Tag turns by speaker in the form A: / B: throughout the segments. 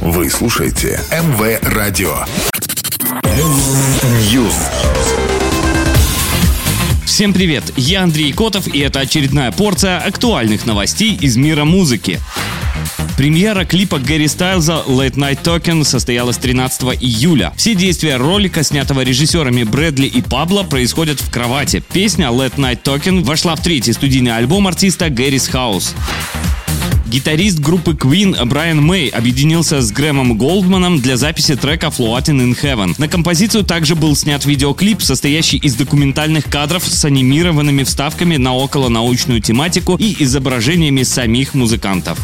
A: Вы слушаете МВ Радио. News.
B: Всем привет, я Андрей Котов и это очередная порция актуальных новостей из мира музыки. Премьера клипа Гэри Стайлза «Late Night Token» состоялась 13 июля. Все действия ролика, снятого режиссерами Брэдли и Пабло, происходят в кровати. Песня «Late Night Token» вошла в третий студийный альбом артиста Гэри's House. Гитарист группы Queen Брайан Мэй объединился с Грэмом Голдманом для записи трека Floating in Heaven. На композицию также был снят видеоклип, состоящий из документальных кадров с анимированными вставками на околонаучную тематику и изображениями самих музыкантов.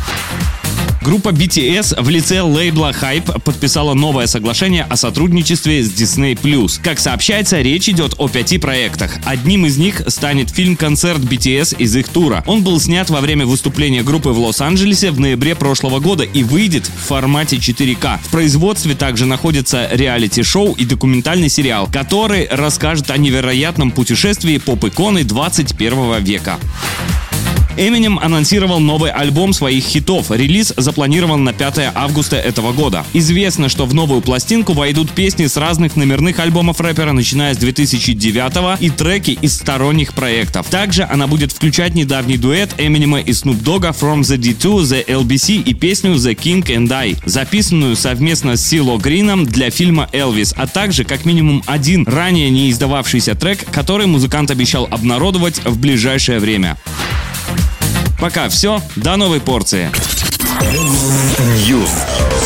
B: Группа BTS в лице лейбла Hype подписала новое соглашение о сотрудничестве с Disney+. Как сообщается, речь идет о пяти проектах. Одним из них станет фильм-концерт BTS из их тура. Он был снят во время выступления группы в Лос-Анджелесе в ноябре прошлого года и выйдет в формате 4К. В производстве также находится реалити-шоу и документальный сериал, который расскажет о невероятном путешествии поп-иконы 21 века. Эминем анонсировал новый альбом своих хитов. Релиз запланирован на 5 августа этого года. Известно, что в новую пластинку войдут песни с разных номерных альбомов рэпера, начиная с 2009 и треки из сторонних проектов. Также она будет включать недавний дуэт Эминема и Snoop Dogg From the D2, The LBC и песню The King and I, записанную совместно с Сило Грином для фильма «Элвис», а также как минимум один ранее не издававшийся трек, который музыкант обещал обнародовать в ближайшее время. Пока все, до новой порции.
A: News.